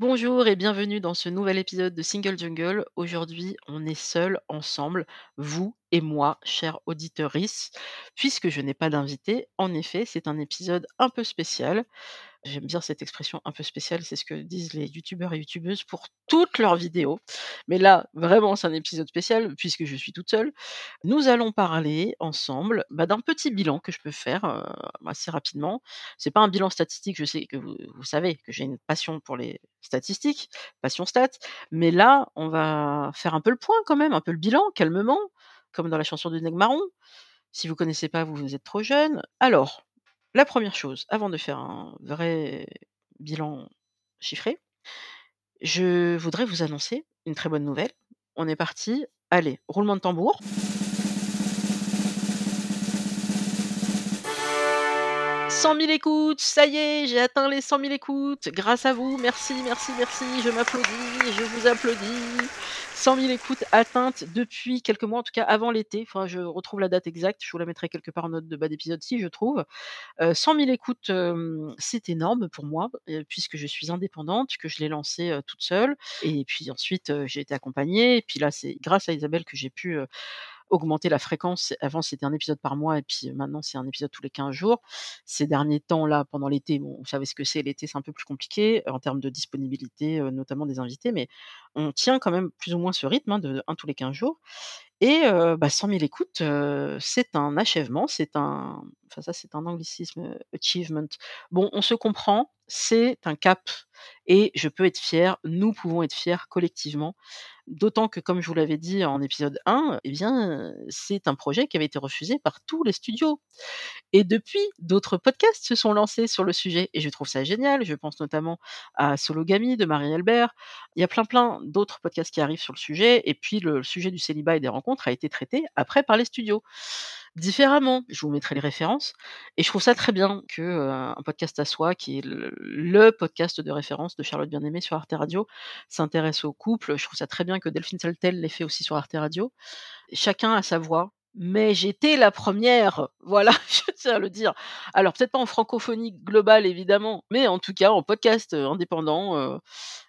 Bonjour et bienvenue dans ce nouvel épisode de Single Jungle. Aujourd'hui, on est seuls ensemble, vous et moi, chers auditeurs, puisque je n'ai pas d'invité. En effet, c'est un épisode un peu spécial. J'aime bien cette expression un peu spéciale, c'est ce que disent les youtubeurs et youtubeuses pour toutes leurs vidéos. Mais là, vraiment, c'est un épisode spécial puisque je suis toute seule. Nous allons parler ensemble bah, d'un petit bilan que je peux faire euh, assez rapidement. C'est pas un bilan statistique, je sais que vous, savez que j'ai une passion pour les statistiques, passion stats, mais là, on va faire un peu le point quand même, un peu le bilan, calmement, comme dans la chanson de Neg Marron. Si vous connaissez pas, vous êtes trop jeune. Alors, la première chose, avant de faire un vrai bilan chiffré, je voudrais vous annoncer une très bonne nouvelle. On est parti. Allez, roulement de tambour. 100 000 écoutes, ça y est, j'ai atteint les 100 000 écoutes. Grâce à vous, merci, merci, merci. Je m'applaudis, je vous applaudis. 100 000 écoutes atteintes depuis quelques mois, en tout cas avant l'été. Enfin, je retrouve la date exacte, je vous la mettrai quelque part en note de bas d'épisode si je trouve. 100 000 écoutes, c'est énorme pour moi, puisque je suis indépendante, que je l'ai lancé toute seule. Et puis ensuite, j'ai été accompagnée. Et puis là, c'est grâce à Isabelle que j'ai pu augmenter la fréquence. Avant, c'était un épisode par mois et puis maintenant, c'est un épisode tous les 15 jours. Ces derniers temps-là, pendant l'été, vous savez ce que c'est, l'été, c'est un peu plus compliqué en termes de disponibilité, notamment des invités, mais on tient quand même plus ou moins ce rythme hein, de un tous les 15 jours. Et bah, 100 000 écoutes, c'est un achèvement, c'est un, enfin ça c'est un anglicisme, achievement. Bon, on se comprend, c'est un cap et je peux être fier, nous pouvons être fiers collectivement D'autant que, comme je vous l'avais dit en épisode 1, eh bien, c'est un projet qui avait été refusé par tous les studios. Et depuis, d'autres podcasts se sont lancés sur le sujet et je trouve ça génial. Je pense notamment à Sologamy de Marie Albert. Il y a plein plein d'autres podcasts qui arrivent sur le sujet et puis le sujet du célibat et des rencontres a été traité après par les studios différemment. Je vous mettrai les références. Et je trouve ça très bien que un podcast à soi, qui est le, podcast de référence de Charlotte Bien-Aimée sur Arte Radio, s'intéresse au couple. Je trouve ça très bien que Delphine Saltel l'ait fait aussi sur Arte Radio. Chacun a sa voix. Mais j'étais la première, voilà, je tiens à le dire. Alors peut-être pas en francophonie globale évidemment, mais en tout cas en podcast indépendant,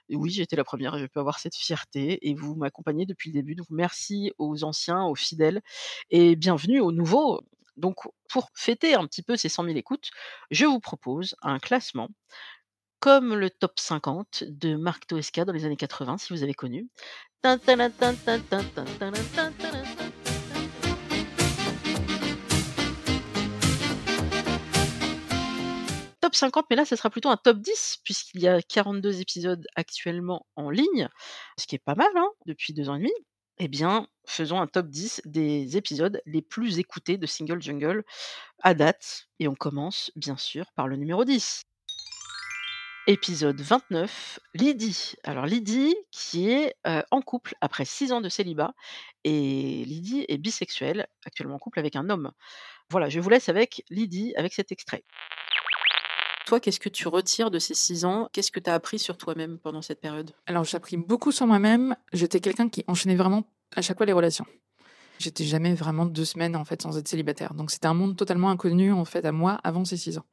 oui, j'étais la première je peux avoir cette fierté et vous m'accompagnez depuis le début. Donc merci aux anciens, aux fidèles et bienvenue aux nouveaux. Donc pour fêter un petit peu ces 100 000 écoutes, je vous propose un classement comme le top 50 de Marc Toesca dans les années 80, si vous avez connu. Top 50, mais là, ce sera plutôt un top 10, puisqu'il y a 42 épisodes actuellement en ligne, ce qui est pas mal, hein, depuis deux ans et demi. Eh bien, faisons un top 10 des épisodes les plus écoutés de Single Jungle à date. Et on commence, bien sûr, par le numéro 10. Épisode 29, Lydie. Alors Lydie qui est en couple après 6 ans de célibat et Lydie est bisexuelle, actuellement en couple avec un homme. Voilà, je vous laisse avec Lydie avec cet extrait. Toi, qu'est-ce que tu retires de ces six ans? Qu'est-ce que tu as appris sur toi-même pendant cette période? Alors, j'ai appris beaucoup sur moi-même. J'étais quelqu'un qui enchaînait vraiment à chaque fois les relations. J'étais jamais vraiment deux semaines en fait sans être célibataire. Donc, c'était un monde totalement inconnu en fait à moi avant ces six ans.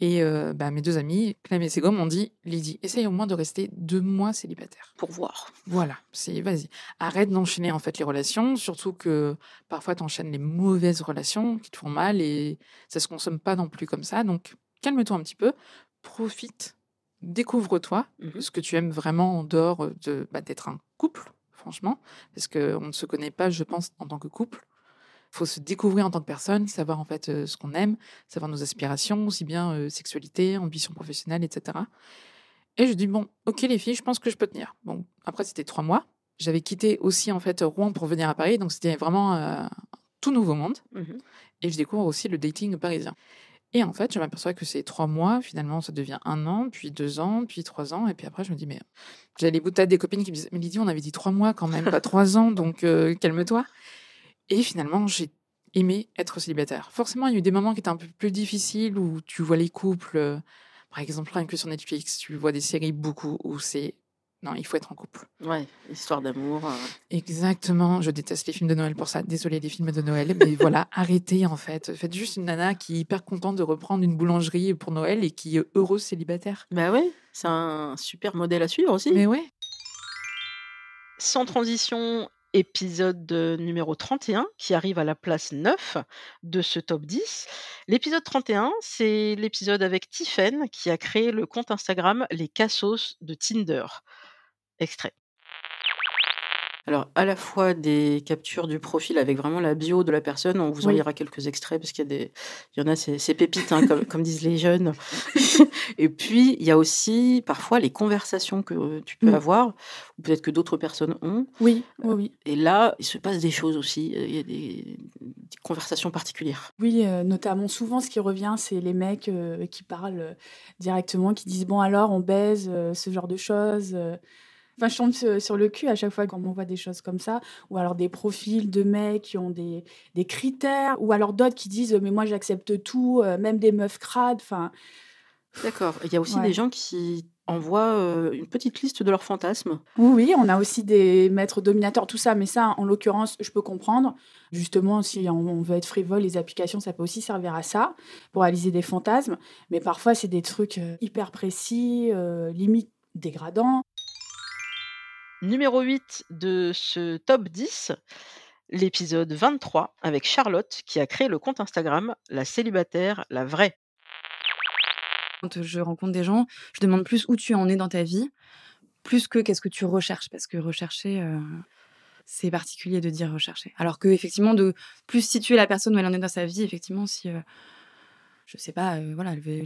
Et euh, bah, mes deux amis, Clem et Ségom, m'ont dit Lydie, essaye au moins de rester deux mois célibataire. Pour voir. Voilà, c'est vas-y. Arrête d'enchaîner en fait les relations, surtout que parfois tu enchaînes les mauvaises relations qui te font mal et ça se consomme pas non plus comme ça. Donc calme-toi un petit peu, profite découvre-toi, Mmh ce que tu aimes vraiment en dehors de bah, d'être un couple, franchement, parce qu'on ne se connaît pas, je pense, en tant que couple. Il faut se découvrir en tant que personne, savoir en fait euh, ce qu'on aime, savoir nos aspirations, aussi bien euh, sexualité, ambition professionnelle, etc. Et je dis bon, ok les filles, je pense que je peux tenir. Bon, après c'était trois mois. J'avais quitté aussi en fait Rouen pour venir à Paris, donc c'était vraiment euh, un tout nouveau monde. Mmh Et je découvre aussi le dating parisien. Et en fait, je m'aperçois que c'est trois mois, finalement, ça devient un an, puis deux ans, puis trois ans. Et puis après, je me dis, mais j'ai les bouts de tête des copines qui me disent, mais Lydie, on avait dit trois mois quand même, pas trois ans, donc euh, calme-toi. Et finalement, j'ai aimé être célibataire. Forcément, il y a eu des moments qui étaient un peu plus difficiles où tu vois les couples, euh, par exemple, rien que sur Netflix, tu vois des séries beaucoup où c'est non, il faut être en couple. Ouais, histoire d'amour. euh. Exactement. Je déteste les films de Noël pour ça. Désolée des films de Noël, mais voilà, arrêtez en fait. Faites juste une nana qui est hyper contente de reprendre une boulangerie pour Noël et qui est heureuse célibataire. Bah ouais, c'est un super modèle à suivre aussi. Mais ouais. Sans transition, épisode numéro 31 qui arrive à la place 9 de ce top 10. L'épisode 31, c'est l'épisode avec Tiffen qui a créé le compte Instagram Les Cassos de Tinder. Extrait. Alors, à la fois des captures du profil avec vraiment la bio de la personne, on vous en Oui. lira quelques extraits parce qu'il y a des, il y en a, c'est c'est pépites, hein, comme, comme disent les jeunes. Et puis, il y a aussi parfois les conversations que tu peux Mm. avoir, ou peut-être que d'autres personnes ont. Oui, oui, oui. Et là, il se passe des choses aussi. Il y a des, des conversations particulières. Oui, euh, notamment souvent, ce qui revient, c'est les mecs euh, qui parlent euh, directement, qui disent bon alors on baise, euh, ce genre de choses. Enfin, je tombe sur, le cul à chaque fois quand on voit des choses comme ça, ou alors des profils de mecs qui ont des, des critères, ou alors d'autres qui disent mais moi j'accepte tout, euh, même des meufs crades. Enfin, D'accord. Il y a aussi Ouais. des gens qui envoient euh, une petite liste de leurs fantasmes. Oui, oui, on a aussi des maîtres dominateurs, tout ça, mais ça, en l'occurrence, je peux comprendre. Justement, si on, on veut être frivole, les applications, ça peut aussi servir à ça, pour réaliser des fantasmes. Mais parfois, c'est des trucs euh, hyper précis, euh, limite dégradants. Numéro 8 de ce top 10, l'épisode 23 avec Charlotte qui a créé le compte Instagram La célibataire, la vraie. Quand je rencontre des gens, je demande plus où tu en es dans ta vie, plus que qu'est-ce que tu recherches, parce que rechercher, euh, c'est particulier de dire rechercher. Alors que effectivement, de plus situer la personne où elle en est dans sa vie, effectivement, si, euh, je sais pas, euh, voilà, elle veut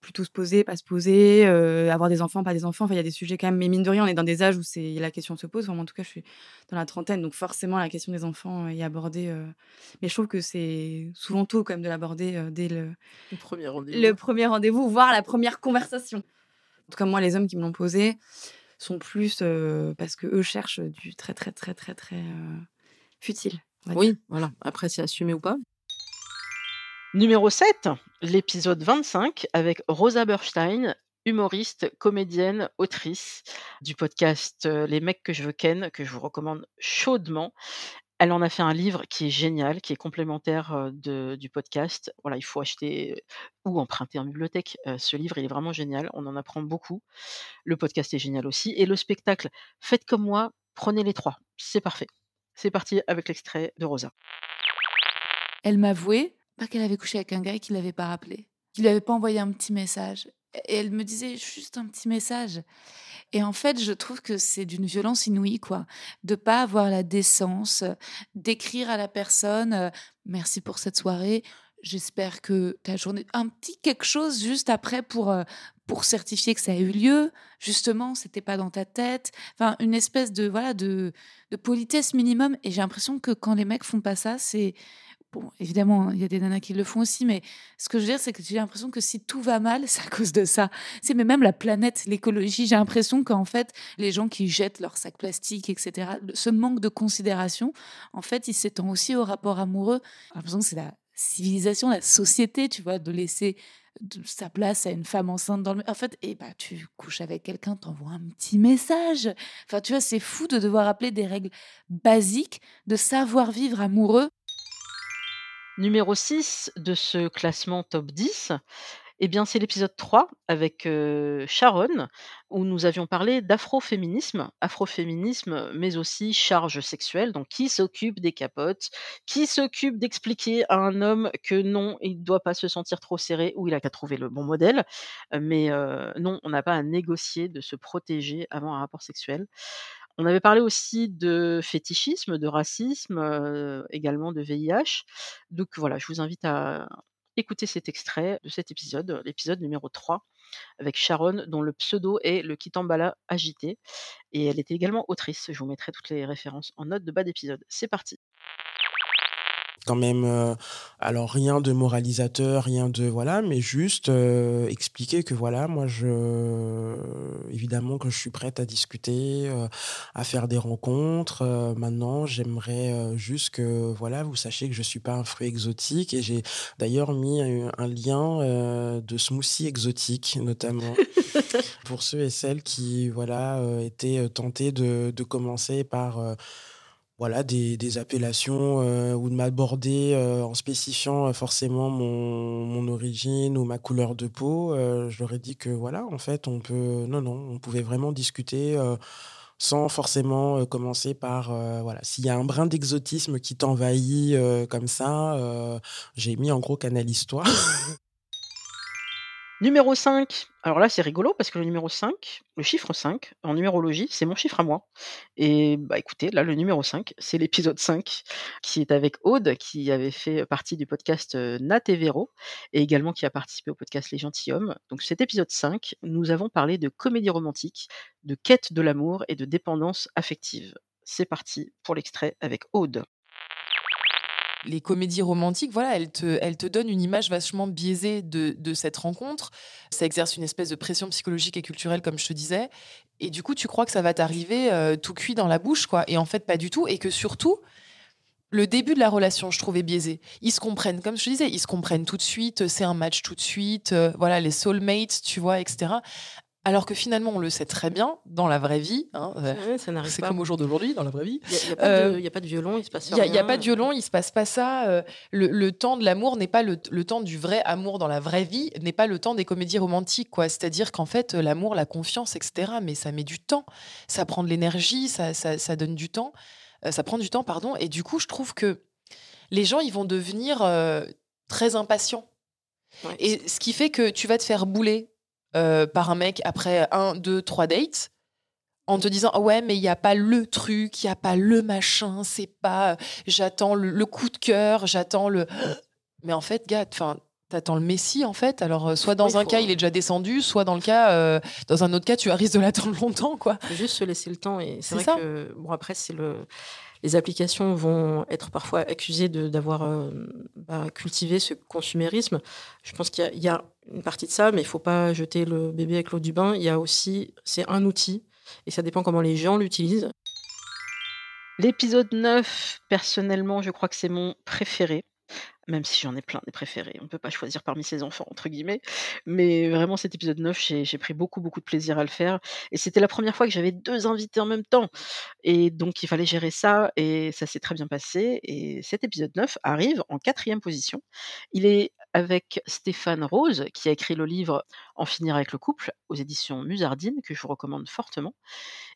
plutôt se poser, pas se poser, euh, avoir des enfants, pas des enfants, enfin, il y a des sujets quand même, mais mine de rien, on est dans des âges où c'est la question se pose. Enfin, moi, en tout cas, je suis dans la trentaine, donc forcément, la question des enfants est abordée. euh, Mais je trouve que c'est souvent tôt quand même de l'aborder euh, dès le, Le premier rendez-vous. le premier rendez-vous, voire la première conversation. En tout cas, moi, les hommes qui me l'ont posé sont plus parce que eux cherchent du très, très, très, très, très futile. Oui, voilà. Après, c'est assumé ou pas. Numéro 7, l'épisode 25 avec Rosa Berstein, humoriste, comédienne, autrice du podcast euh, Les mecs que je veux ken, que je vous recommande chaudement. Elle en a fait un livre qui est génial, qui est complémentaire euh, de- du podcast. Voilà, il faut acheter euh, ou emprunter en bibliothèque. ce livre, il est vraiment génial. On en apprend beaucoup. Le podcast est génial aussi. Et le spectacle, faites comme moi, prenez les trois. C'est parfait. C'est parti avec l'extrait de Rosa. Elle m'avouait qu'elle avait couché avec un gars et qu'il l'avait pas rappelé, qu'il lui pas envoyé un petit message. Et elle me disait juste un petit message. Et en fait, je trouve que c'est d'une violence inouïe, quoi, de pas avoir la décence euh, d'écrire à la personne euh, merci pour cette soirée. J'espère que ta journée, un petit quelque chose juste après pour euh, pour certifier que ça a eu lieu. Justement, c'était pas dans ta tête. Enfin, une espèce de voilà de de politesse minimum. Et j'ai l'impression que quand les mecs font pas ça, c'est Bon, évidemment, il y a des nanas qui le font aussi, mais ce que je veux dire, c'est que j'ai l'impression que si tout va mal, c'est à cause de ça. C'est mais même la planète, l'écologie, j'ai l'impression qu'en fait, les gens qui jettent leurs sacs plastiques, etc., ce manque de considération, en fait, il s'étend aussi au rapport amoureux. J'ai l'impression que c'est la civilisation, la société, tu vois, de laisser sa place à une femme enceinte dans le... En fait, et bah, tu couches avec quelqu'un, t'envoies un petit message. Enfin, tu vois, c'est fou de devoir appeler des règles basiques de savoir-vivre amoureux Numéro 6 de ce classement top 10, Eh bien, c'est l'épisode 3 avec, Sharon, où nous avions parlé d'afroféminisme. Afroféminisme, mais aussi charge sexuelle, donc qui s'occupe des capotes? Qui s'occupe d'expliquer à un homme que non, il ne doit pas se sentir trop serré ou il a qu'à trouver le bon modèle? Mais non, on n'a pas à négocier de se protéger avant un rapport sexuel. On avait parlé aussi de fétichisme, de racisme, heu, également de VIH. Donc voilà, je vous invite à écouter cet extrait de cet épisode, l'épisode numéro 3 avec Sharon dont le pseudo est le Kitambala agité et elle était également autrice. Je vous mettrai toutes les références en note de bas d'épisode. C'est parti. Quand même, euh, alors rien de moralisateur, rien de voilà, mais juste euh, expliquer que voilà, moi je évidemment que je suis prête à discuter, euh, à faire des rencontres. Maintenant, j'aimerais juste que voilà, vous sachiez que je suis pas un fruit exotique et j'ai d'ailleurs mis un, un lien de smoothie exotique notamment pour ceux et celles qui voilà étaient tentés de, de commencer par voilà, des, appellations euh, ou de m'aborder euh, en spécifiant euh, forcément mon, mon origine ou ma couleur de peau. Je leur ai dit que voilà, en fait, on peut. Non, non, on pouvait vraiment discuter sans forcément commencer par. voilà, s'il y a un brin d'exotisme qui t'envahit comme ça, j'ai mis en gros canalise-toi. Numéro 5, alors là c'est rigolo parce que le numéro 5, le chiffre 5 en numérologie, c'est mon chiffre à moi. Et bah écoutez, là le numéro 5, c'est l'épisode 5 qui est avec Aude qui avait fait partie du podcast euh, Nat et Véro et également qui a participé au podcast Les Gentilhommes. Donc cet épisode 5, nous avons parlé de comédie romantique, de quête de l'amour et de dépendance affective. C'est parti pour l'extrait avec Aude. Les comédies romantiques, voilà, elles te, elles te donnent une image vachement biaisée de, de cette rencontre. Ça exerce une espèce de pression psychologique et culturelle, comme je te disais. Et du coup, tu crois que ça va t'arriver euh, tout cuit dans la bouche, quoi. Et en fait, pas du tout. Et que surtout, le début de la relation, je trouvais biaisé. Ils se comprennent, comme je te disais, ils se comprennent tout de suite. C'est un match tout de suite. euh, voilà, les soulmates, tu vois, etc. Alors que finalement, on le sait très bien dans la vraie vie. hein, euh, c'est comme au jour d'aujourd'hui, dans la vraie vie. Il n'y a, y a pas Euh, de- a pas de violon, il se passe a, rien. y a pas de violon, il se passe pas ça. euh, le, le temps de l'amour n'est pas le, le temps du vrai amour dans la vraie vie, n'est pas le temps des comédies romantiques. quoi. C'est-à-dire qu'en fait, l'amour, la confiance, etc., mais ça met du temps. Ça prend de l'énergie, ça, ça, ça donne du temps. ça prend du temps, pardon. Et du coup, je trouve que les gens, ils vont devenir euh, très impatients. Ouais. Et ce qui fait que tu vas te faire bouler euh, par un mec après un, deux, trois dates en te disant Ah ouais mais il n'y a pas le truc, il n'y a pas le machin, c'est pas euh, j'attends le, le coup de cœur, j'attends le mais en fait gars, enfin t'attends le messie en fait. Alors euh, soit dans Oui, un faut- cas il est déjà descendu, soit dans le cas euh, dans un autre cas tu risques de l'attendre longtemps quoi. faut juste se laisser le temps. Et c'est C'est vrai ça. que, bon, après, c'est le. Les applications vont être parfois accusées d'avoir euh, bah, cultivé ce consumérisme. Je pense qu'il y y, a une partie de ça, mais il faut pas jeter le bébé avec l'eau du bain. Il y a aussi, c'est un outil, et ça dépend comment les gens l'utilisent. L'épisode 9, personnellement, je crois que c'est mon préféré. Même si j'en ai plein des préférés. On ne peut pas choisir parmi ses enfants, entre guillemets. Mais vraiment, cet épisode 9, j'ai pris beaucoup, beaucoup de plaisir à le faire. Et c'était la première fois que j'avais deux invités en même temps. Et donc, il fallait gérer ça. Et ça s'est très bien passé. Et cet épisode 9 arrive en quatrième position. Il est avec Stéphane Rose, qui a écrit le livre En finir avec le couple aux éditions Musardine, que je vous recommande fortement.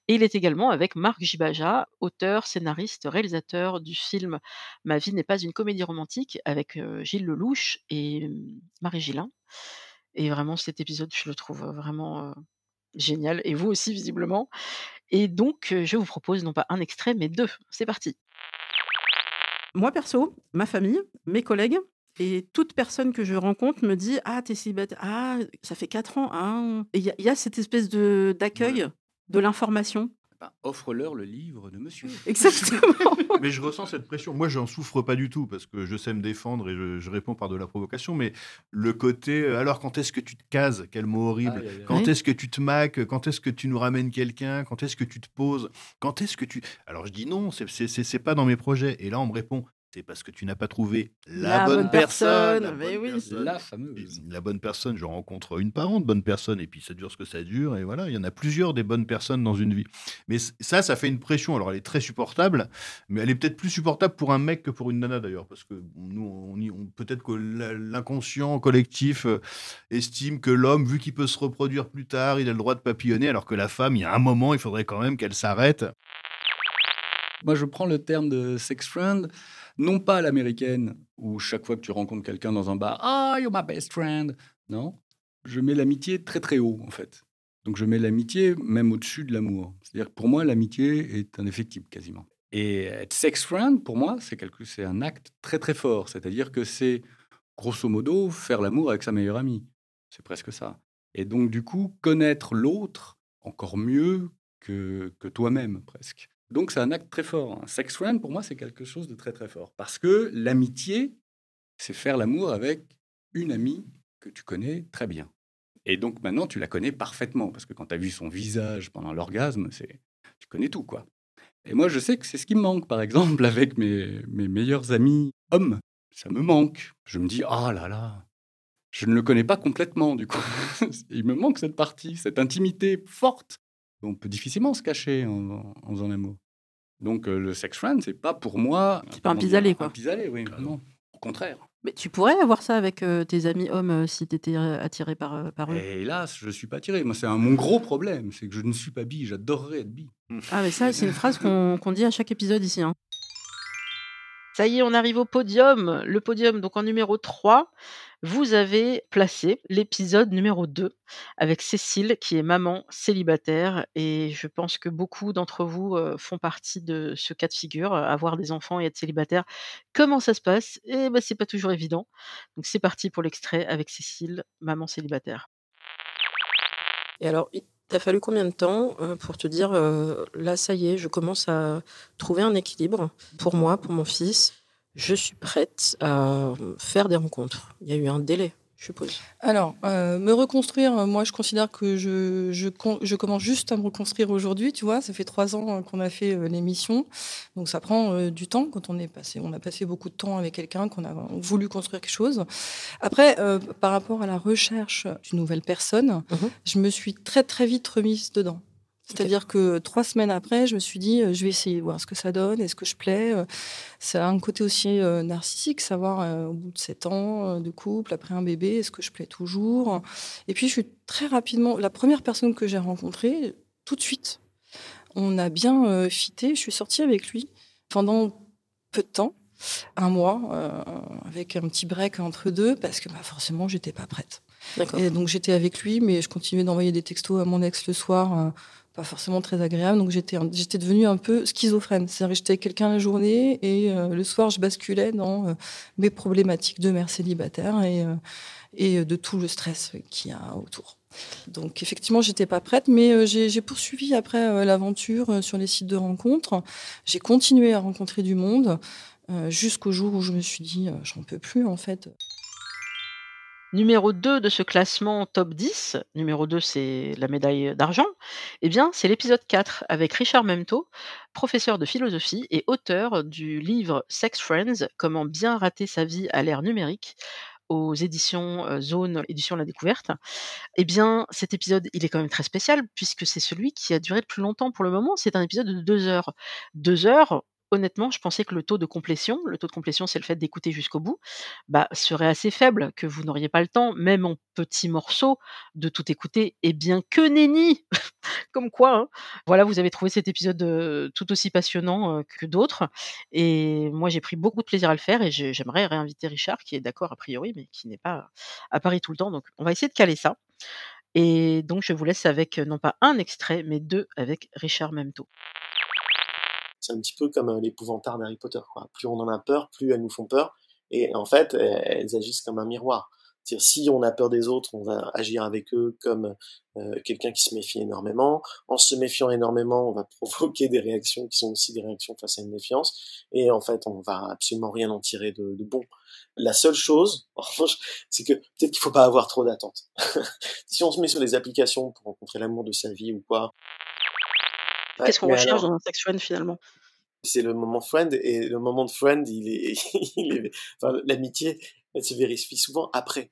Et il est également avec Marc Gibaja, auteur, scénariste, réalisateur du film Ma vie n'est pas une comédie romantique avec Gilles Lelouch et Marie Gillin. Et vraiment, cet épisode, je le trouve vraiment euh, génial. Et vous aussi, visiblement. Et donc, je vous propose non pas un extrait, mais deux. C'est parti. Moi, perso, ma famille, mes collègues, et toute personne que je rencontre me dit Ah, t'es célibataire. Ah, ça fait quatre ans. Et il y, y a cette espèce de- d'accueil de l'information. Ben, Offre-leur le livre de monsieur. Exactement. Mais je ressens cette pression. Moi, j'en souffre pas du tout parce que je sais me défendre et je, je réponds par de la provocation. Mais le côté, euh, alors quand est-ce que tu te cases? Quel mot horrible. Quand est-ce que tu te maques? Quand est-ce que tu nous ramènes quelqu'un? Quand est-ce que tu te poses? Quand est-ce que tu. Alors je dis non, c'est pas dans mes projets. Et là, on me répond c'est parce que tu n'as pas trouvé La la, bonne, bonne personne. personne, mais bonne oui. personne. La fameuse. La bonne personne, je rencontre une par an de bonnes personnes, et puis ça dure ce que ça dure, et voilà, il y en a plusieurs des bonnes personnes dans une vie. Mais ça, ça fait une pression. Alors, elle est très supportable, mais elle est peut-être plus supportable pour un mec que pour une nana d'ailleurs, parce que nous, on, y- on- peut-être que la- l'inconscient collectif euh, estime que l'homme, vu qu'il peut se reproduire plus tard, il a le droit de papillonner, alors que la femme, il y a un moment, il faudrait quand même qu'elle s'arrête. Moi, je prends le terme de sex friend, non pas à l'américaine, où chaque fois que tu rencontres quelqu'un dans un bar, ah, you're my best friend. Non, je mets l'amitié très très haut, en fait. Donc, je mets l'amitié même au-dessus de l'amour. C'est-à-dire que pour moi, l'amitié est indéfectible quasiment. Et être sex friend, pour moi, c'est c'est un acte très très fort. C'est-à-dire que c'est, grosso modo, faire l'amour avec sa meilleure amie. C'est presque ça. Et donc, du coup, connaître l'autre encore mieux que, que toi-même, presque. Donc, c'est un acte très fort. Sex friend, pour moi, c'est quelque chose de très, très fort. Parce que l'amitié, c'est faire l'amour avec une amie que tu connais très bien. Et donc, maintenant, tu la connais parfaitement. Parce que quand tu as vu son visage pendant l'orgasme, c'est tu connais tout, quoi. Et moi, je sais que c'est ce qui me manque, par exemple, avec mes, mes meilleurs amis hommes. Ça me manque. Je me dis, ah là là, je ne le connais pas complètement, du coup. Il me manque cette partie, cette intimité forte. On peut difficilement se cacher en, en faisant l'amour. Donc, euh, le sex friend, c'est pas pour moi. C'est pas un pis-aller, quoi. Un pis-aller, oui. Non, au contraire. Mais tu pourrais avoir ça avec euh, tes amis hommes euh, si tu étais attiré par, euh, par eux? Et hélas, je ne suis pas attiré. Moi, c'est un- mon gros problème, c'est que je ne suis pas bi. J'adorerais être bi. Ah, mais ça, c'est une phrase qu'on qu'on dit à chaque épisode ici. hein. Ça y est, on arrive au podium. Le podium, donc en numéro 3, vous avez placé l'épisode numéro 2 avec Cécile, qui est maman célibataire. Et je pense que beaucoup d'entre vous euh, font partie de ce cas de figure, euh, avoir des enfants et être célibataire. Comment ça se passe? Eh ben, c'est pas toujours évident. Donc c'est parti pour l'extrait avec Cécile, maman célibataire. Et alors, il t'a fallu combien de temps euh, pour te dire, là, ça y est, je commence à trouver un équilibre pour moi, pour mon fils? Je suis prête à faire des rencontres. Il y a eu un délai, je suppose. Alors, euh, me reconstruire, euh, moi, je considère que je, je, commence juste à me reconstruire aujourd'hui, tu vois. Ça fait trois ans euh, qu'on a fait euh, l'émission. Donc, ça prend euh, du temps quand on est passé. On a passé beaucoup de temps avec quelqu'un, qu'on a voulu construire quelque chose. Après, par rapport à la recherche d'une nouvelle personne, Mhm. je me suis très, très vite remise dedans. C'est-à-dire que trois semaines après, je me suis dit, euh, je vais essayer de voir ce que ça donne, est-ce que je plais. euh, Ça a un côté aussi euh, narcissique, savoir au bout de sept ans de couple, après un bébé, est-ce que je plais toujours? Et puis, je suis très rapidement, la première personne que j'ai rencontrée, tout de suite, on a bien fité. Je suis sortie avec lui pendant peu de temps, un mois, euh, avec un petit break entre deux, parce que bah, forcément, j'étais pas prête. Et donc j'étais avec lui, mais je continuais d'envoyer des textos à mon ex le soir, euh, pas forcément très agréable. Donc j'étais, j'étais devenue un peu schizophrène. C'est-à-dire que j'étais quelqu'un la journée et euh, le soir je basculais dans euh, mes problématiques de mère célibataire et, euh, et de tout le stress qu'il y a autour. Donc effectivement, j'étais pas prête, mais j'ai, j'ai poursuivi après l'aventure sur les sites de rencontres. J'ai continué à rencontrer du monde jusqu'au jour où je me suis dit, j'en peux plus en fait. Numéro 2 de ce classement top 10, numéro 2 c'est la médaille d'argent, eh bien c'est l'épisode 4 avec Richard Memto, professeur de philosophie et auteur du livre Sex Friends, comment bien rater sa vie à l'ère numérique aux éditions euh, Zone, édition La Découverte. Eh bien cet épisode il est quand même très spécial puisque c'est celui qui a duré le plus longtemps pour le moment, c'est un épisode de deux heures. Deux heures, honnêtement je pensais que le taux de complétion, le taux de complétion c'est le fait d'écouter jusqu'au bout, bah, serait assez faible, que vous n'auriez pas le temps, même en petits morceaux, de tout écouter. Et bien que nenni Comme quoi, hein. voilà, vous avez trouvé cet épisode tout aussi passionnant que d'autres. Et moi, j'ai pris beaucoup de plaisir à le faire et j'ai- j'aimerais réinviter Richard, qui est d'accord a priori, mais qui n'est pas à Paris tout le temps. Donc, on va essayer de caler ça. Et donc, je vous laisse avec non pas un extrait, mais deux avec Richard Memto. C'est un petit peu comme euh, l'épouvantard d'Harry Potter. Quoi. Plus on en a peur, plus elles nous font peur. Et en fait, elles, agissent comme un miroir. C'est-à-dire, si on a peur des autres, on va agir avec eux comme euh, quelqu'un qui se méfie énormément. En se méfiant énormément, on va provoquer des réactions qui sont aussi des réactions face à une méfiance. Et en fait, on va absolument rien en tirer de, de bon. La seule chose, en revanche, c'est que peut-être qu'il faut pas avoir trop d'attentes. si on se met sur les applications pour rencontrer l'amour de sa vie ou quoi. Ouais, Qu'est-ce qu'on recherche alors- dans un sex friend finalement? C'est le moment friend et le moment de friend, il est, il est enfin, l'amitié, elle se vérifie souvent après.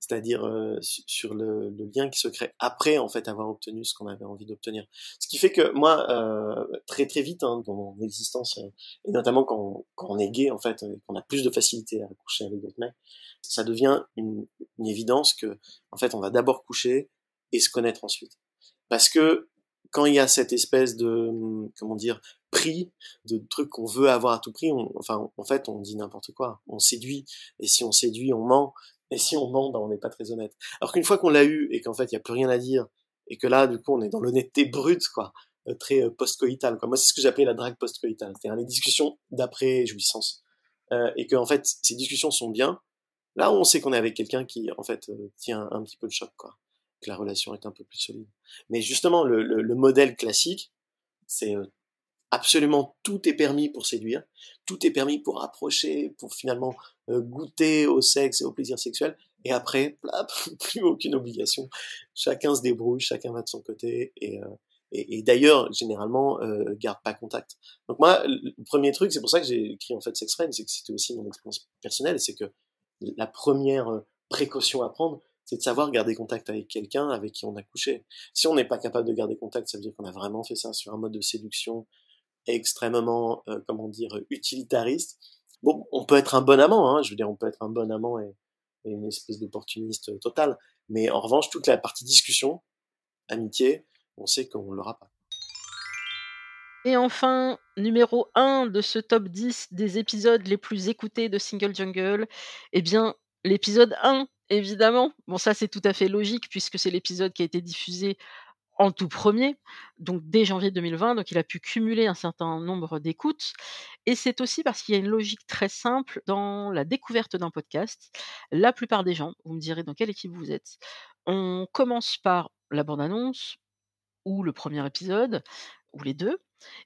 C'est-à-dire euh, sur le, le, lien qui se crée après en fait avoir obtenu ce qu'on avait envie d'obtenir. Ce qui fait que moi euh, très très vite hein, dans mon existence euh, et notamment quand, quand on est gay en fait, qu'on a plus de facilité à coucher avec d'autres mecs, ça devient une, une évidence que en fait on va d'abord coucher et se connaître ensuite. Parce que quand il y a cette espèce de comment dire prix de trucs qu'on veut avoir à tout prix on, enfin en fait on dit n'importe quoi. On séduit. Et si on séduit on ment. Et si on ment ben, on n'est pas très honnête. Alors qu'une fois qu'on l'a eu et qu'en fait il y a plus rien à dire et que là du coup on est dans l'honnêteté brute quoi euh, très euh, post-coïtale quoi. Moi c'est ce que j'appelais la drague post-coïtale. C'est-à-dire les discussions d'après jouissance. Euh, et que en fait ces discussions sont bien. Là on sait qu'on est avec quelqu'un qui en fait euh, tient un petit peu le choc quoi que la relation est un peu plus solide. Mais justement, le, le, le modèle classique, c'est euh, absolument tout est permis pour séduire, tout est permis pour approcher, pour finalement euh, goûter au sexe et au plaisir sexuel, et après, plus aucune obligation. Chacun se débrouille, chacun va de son côté, et, euh, et d'ailleurs, généralement, euh, garde pas contact. Donc moi, le premier truc, c'est pour ça que j'ai écrit en fait Sex Friend, c'est que c'était aussi mon expérience personnelle, c'est que la première précaution à prendre, c'est de savoir garder contact avec quelqu'un avec qui on a couché. Si on n'est pas capable de garder contact, ça veut dire qu'on a vraiment fait ça sur un mode de séduction extrêmement, euh, comment dire, utilitariste. Bon, on peut être un bon amant, hein, je veux dire, on peut être un bon amant et, et une espèce d'opportuniste total. Mais en revanche, toute la partie discussion, amitié, on sait qu'on l'aura pas. Et enfin, numéro 1 de ce top 10 des épisodes les plus écoutés de Single Jungle, eh bien, l'épisode 1 Évidemment. Bon ça, c'est tout à fait logique puisque c'est l'épisode qui a été diffusé en tout premier, donc dès janvier 2020, donc il a pu cumuler un certain nombre d'écoutes. Et c'est aussi parce qu'il y a une logique très simple dans la découverte d'un podcast. La plupart des gens, vous me direz dans quelle équipe vous êtes, on commence par la bande-annonce ou le premier épisode, ou les deux,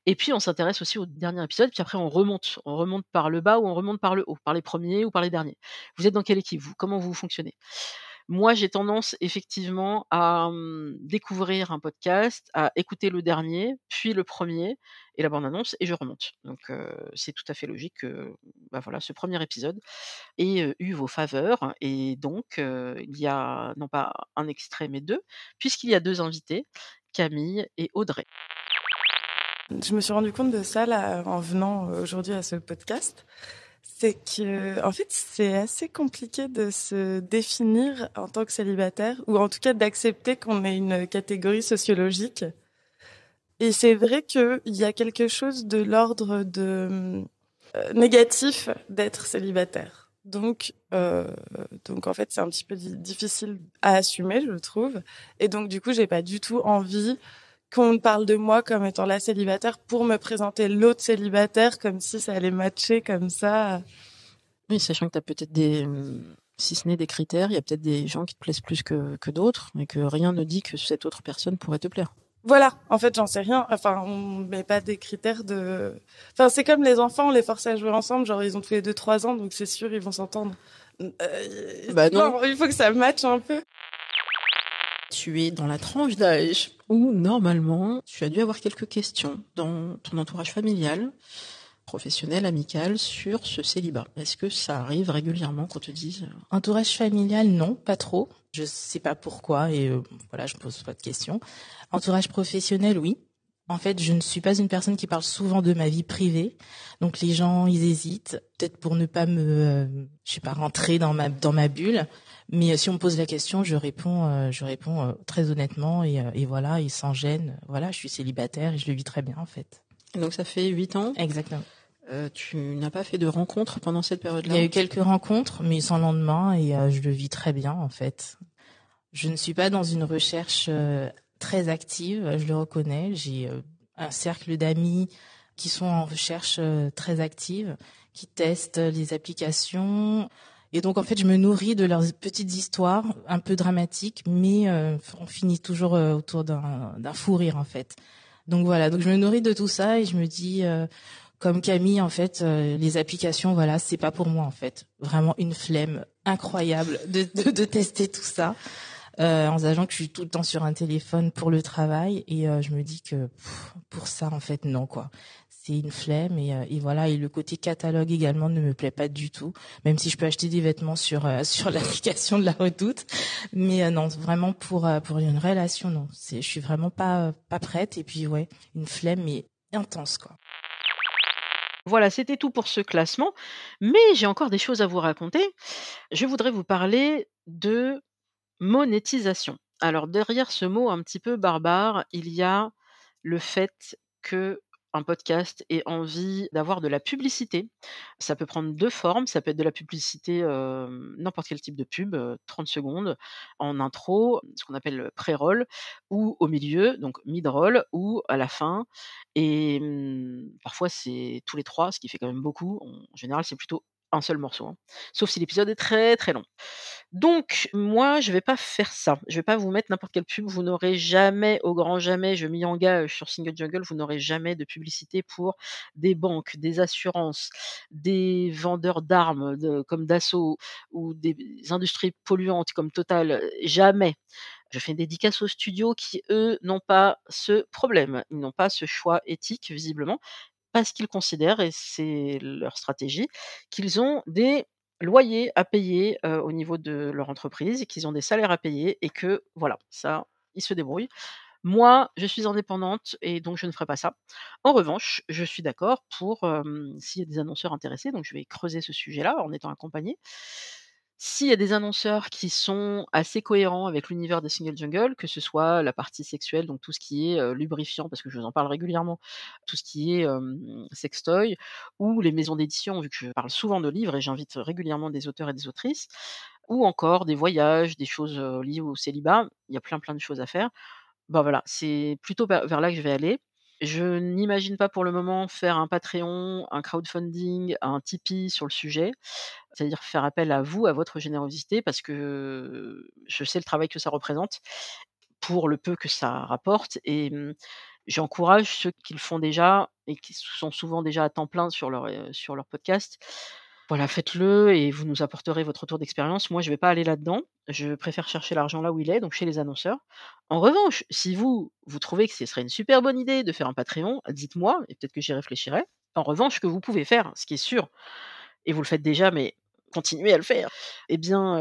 et puis on s'intéresse aussi au dernier épisode, puis après on remonte. On remonte par le bas ou on remonte par le haut, par les premiers ou par les derniers. Vous êtes dans quelle équipe, vous? Comment vous fonctionnez? Moi, j'ai tendance effectivement à mmh, découvrir un podcast, à écouter le dernier, puis le premier et la bande-annonce, et je remonte. Donc c'est tout à fait logique que bah, voilà, ce premier épisode ait eu vos faveurs. Et donc, il y a non pas un extrait, mais deux, puisqu'il y a deux invités, Camille et Audrey. Je me suis rendu compte de ça là en venant aujourd'hui à ce podcast. C'est que, en fait, c'est assez compliqué de se définir en tant que célibataire, ou en tout cas d'accepter qu'on ait une catégorie sociologique. Et c'est vrai qu'il y a quelque chose de l'ordre de euh, négatif d'être célibataire. Donc, euh, donc en fait, c'est un petit peu difficile à assumer, je trouve. Et donc, du coup, j'ai pas du tout envie qu'on parle de moi comme étant la célibataire pour me présenter l'autre célibataire comme si ça allait matcher comme ça. Oui, sachant que tu as peut-être des, si ce n'est des critères, il y a peut-être des gens qui te plaisent plus que, que d'autres, et que rien ne dit que cette autre personne pourrait te plaire. Voilà, en fait, j'en sais rien. Enfin, on met pas des critères de. Enfin, c'est comme les enfants, on les force à jouer ensemble. Genre, ils ont tous les deux trois ans, donc c'est sûr, ils vont s'entendre. Euh... Bah non. non. Il faut que ça matche un peu tu es dans la tranche d'âge où normalement tu as dû avoir quelques questions dans ton entourage familial, professionnel, amical sur ce célibat. Est-ce que ça arrive régulièrement qu'on te dise Entourage familial, non, pas trop. Je sais pas pourquoi et euh, voilà, je pose pas de questions. Entourage professionnel, oui. En fait, je ne suis pas une personne qui parle souvent de ma vie privée, donc les gens ils hésitent, peut-être pour ne pas me, euh, je sais pas, rentrer dans ma dans ma bulle. Mais euh, si on me pose la question, je réponds, euh, je réponds euh, très honnêtement et, et voilà, et sans gêne. Voilà, je suis célibataire et je le vis très bien en fait. Donc ça fait huit ans. Exactement. Tu n'as pas fait de rencontres pendant cette période-là? Il y a eu quelques rencontres, mais sans lendemain, et je le vis très bien en fait. Je ne suis pas dans une recherche très active, je le reconnais. J'ai un cercle d'amis qui sont en recherche très active, qui testent les applications. Et donc en fait, je me nourris de leurs petites histoires, un peu dramatiques, mais euh, on finit toujours euh, autour d'un fou rire en fait. Donc voilà, donc je me nourris de tout ça et je me dis, euh, comme Camille en fait, euh, les applications, voilà, c'est pas pour moi en fait. Vraiment une flemme incroyable de tester tout ça. Euh, en sachant que je suis tout le temps sur un téléphone pour le travail et je me dis que pff, pour ça en fait non quoi. C'est une flemme et, euh, et, voilà. Et le côté catalogue également ne me plaît pas du tout même si je peux acheter des vêtements sur euh, sur l'application de la Redoute. Mais euh, non vraiment pour pour une relation non. C'est je suis vraiment pas pas prête et puis ouais une flemme mais intense quoi. Voilà, c'était tout pour ce classement, mais j'ai encore des choses à vous raconter. Je voudrais vous parler de monétisation. Alors derrière ce mot un petit peu barbare, il y a le fait que un podcast ait envie d'avoir de la publicité. Ça peut prendre deux formes. Ça peut être de la publicité, n'importe quel type de pub, 30 secondes en intro, ce qu'on appelle pré-roll, ou au milieu, donc mid-roll, ou à la fin. Et mmh, parfois, c'est tous les trois, ce qui fait quand même beaucoup. En général, c'est plutôt un seul morceau, hein. sauf si l'épisode est très très long. Donc moi, je vais pas faire ça. Je vais pas vous mettre n'importe quelle pub. Vous n'aurez jamais, au grand jamais, je m'y engage sur Single Jungle, vous n'aurez jamais de publicité pour des banques, des assurances, des vendeurs d'armes comme Dassault ou des industries polluantes comme Total. Jamais. Je fais une dédicace aux studios qui, eux, n'ont pas ce problème. Ils n'ont pas ce choix éthique, visiblement parce qu'ils considèrent, et c'est leur stratégie, qu'ils ont des loyers à payer au niveau de leur entreprise, qu'ils ont des salaires à payer et que voilà, ça, ils se débrouillent. Moi, je suis indépendante et donc je ne ferai pas ça. En revanche, je suis d'accord pour s'il y a des annonceurs intéressés, donc je vais creuser ce sujet-là en étant accompagnée. S'il y a des annonceurs qui sont assez cohérents avec l'univers des Single Jungle, que ce soit la partie sexuelle, donc tout ce qui est lubrifiant, parce que je vous en parle régulièrement, tout ce qui est sextoy, ou les maisons d'édition, vu que je parle souvent de livres et j'invite régulièrement des auteurs et des autrices, ou encore des voyages, des choses liées au célibat, il y a plein plein de choses à faire. Ben voilà, c'est plutôt vers là que je vais aller. Je n'imagine pas pour le moment faire un Patreon, un crowdfunding, un Tipeee sur le sujet. C'est-à-dire faire appel à vous, à votre générosité, parce que je sais le travail que ça représente, pour le peu que ça rapporte. Et mmh, j'encourage ceux qui le font déjà et qui sont souvent déjà à temps plein sur leur, sur leur podcast voilà, faites-le et vous nous apporterez votre retour d'expérience. Moi, je ne vais pas aller là-dedans. Je préfère chercher l'argent là où il est, donc chez les annonceurs. En revanche, si vous, vous trouvez que ce serait une super bonne idée de faire un Patreon, dites-moi et peut-être que j'y réfléchirai. En revanche, que vous pouvez faire, ce qui est sûr, et vous le faites déjà, mais continuer à le faire. Eh bien,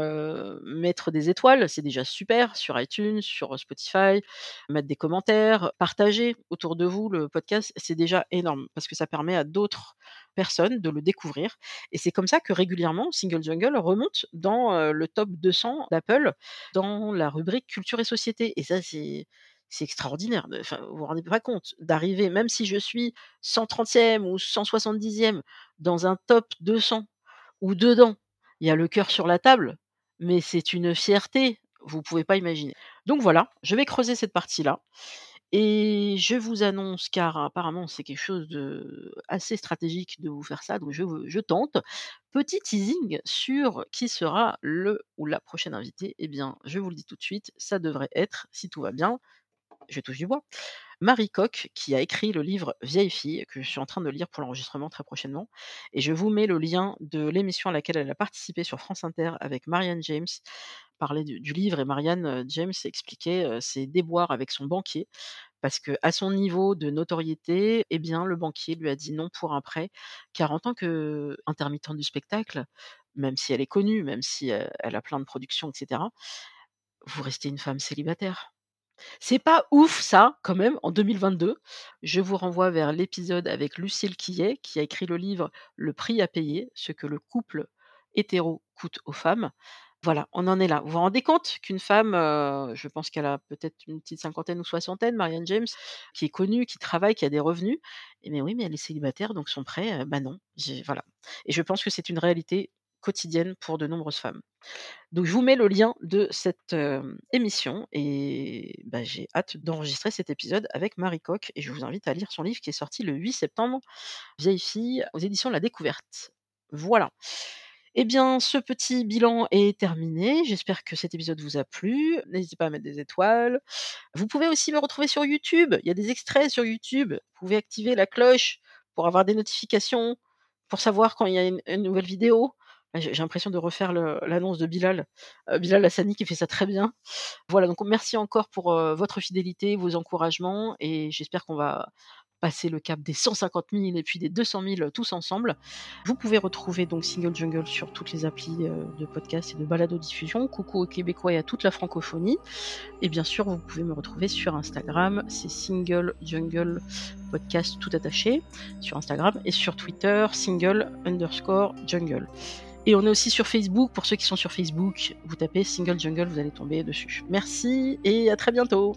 mettre des étoiles, c'est déjà super sur iTunes, sur Spotify, mettre des commentaires, partager autour de vous le podcast, c'est déjà énorme parce que ça permet à d'autres personnes de le découvrir. Et c'est comme ça que régulièrement, Single Jungle remonte dans le top 200 d'Apple dans la rubrique culture et société. Et ça, c'est c'est extraordinaire. Enfin, vous vous rendez pas compte d'arriver, même si je suis 130e ou 170e dans un top 200 ou dedans, il y a le cœur sur la table, mais c'est une fierté, vous pouvez pas imaginer. Donc voilà, je vais creuser cette partie-là. Et je vous annonce, car apparemment c'est quelque chose de assez stratégique de vous faire ça, donc je, je tente. Petit teasing sur qui sera le ou la prochaine invitée. Eh bien, je vous le dis tout de suite, ça devrait être, si tout va bien, je touche du bois, Marie Coq, qui a écrit le livre Vieille fille, que je suis en train de lire pour l'enregistrement très prochainement. Et je vous mets le lien de l'émission à laquelle elle a participé sur France Inter avec Marianne James, parler du, livre. Et Marianne euh, James expliquait euh, ses déboires avec son banquier. Parce que à son niveau de notoriété, eh bien, le banquier lui a dit non pour un prêt, car en tant qu'intermittente du spectacle, même si elle est connue, même si euh, elle a plein de productions, etc., vous restez une femme célibataire. C'est pas ouf ça, quand même, en 2022. Je vous renvoie vers l'épisode avec Lucille Quillet, qui a écrit le livre Le prix à payer, ce que le couple hétéro coûte aux femmes. Voilà, on en est là. Vous vous rendez compte qu'une femme, euh, je pense qu'elle a peut-être une petite cinquantaine ou soixantaine, Marianne James, qui est connue, qui travaille, qui a des revenus. Et mais oui, mais elle est célibataire, donc son prêt, euh, bah non. Voilà. Et je pense que c'est une réalité quotidienne pour de nombreuses femmes. Donc je vous mets le lien de cette émission et bah, j'ai hâte d'enregistrer cet épisode avec Marie Coq et je vous invite à lire son livre qui est sorti le 8 septembre, Vieille fille, aux éditions La Découverte. Voilà. Eh bien, ce petit bilan est terminé. J'espère que cet épisode vous a plu. N'hésitez pas à mettre des étoiles. Vous pouvez aussi me retrouver sur YouTube. Il y a des extraits sur YouTube. Vous pouvez activer la cloche pour avoir des notifications, pour savoir quand il y a une nouvelle vidéo. Ah, j'ai l'impression de refaire l'annonce de Bilal, euh, Bilal Hassani qui fait ça très bien. Voilà, donc merci encore pour votre fidélité, vos encouragements et j'espère qu'on va passer le cap des 150 000 et puis des 200 000 tous ensemble. Vous pouvez retrouver donc Single Jungle sur toutes les applis euh, de podcast et de balado diffusion. Coucou aux Québécois et à toute la francophonie. Et bien sûr, vous pouvez me retrouver sur Instagram, c'est Single Jungle Podcast tout attaché sur Instagram et sur Twitter, Single underscore Jungle. Et on est aussi sur Facebook. Pour ceux qui sont sur Facebook, vous tapez Single Jungle, vous allez tomber dessus. Merci et à très bientôt.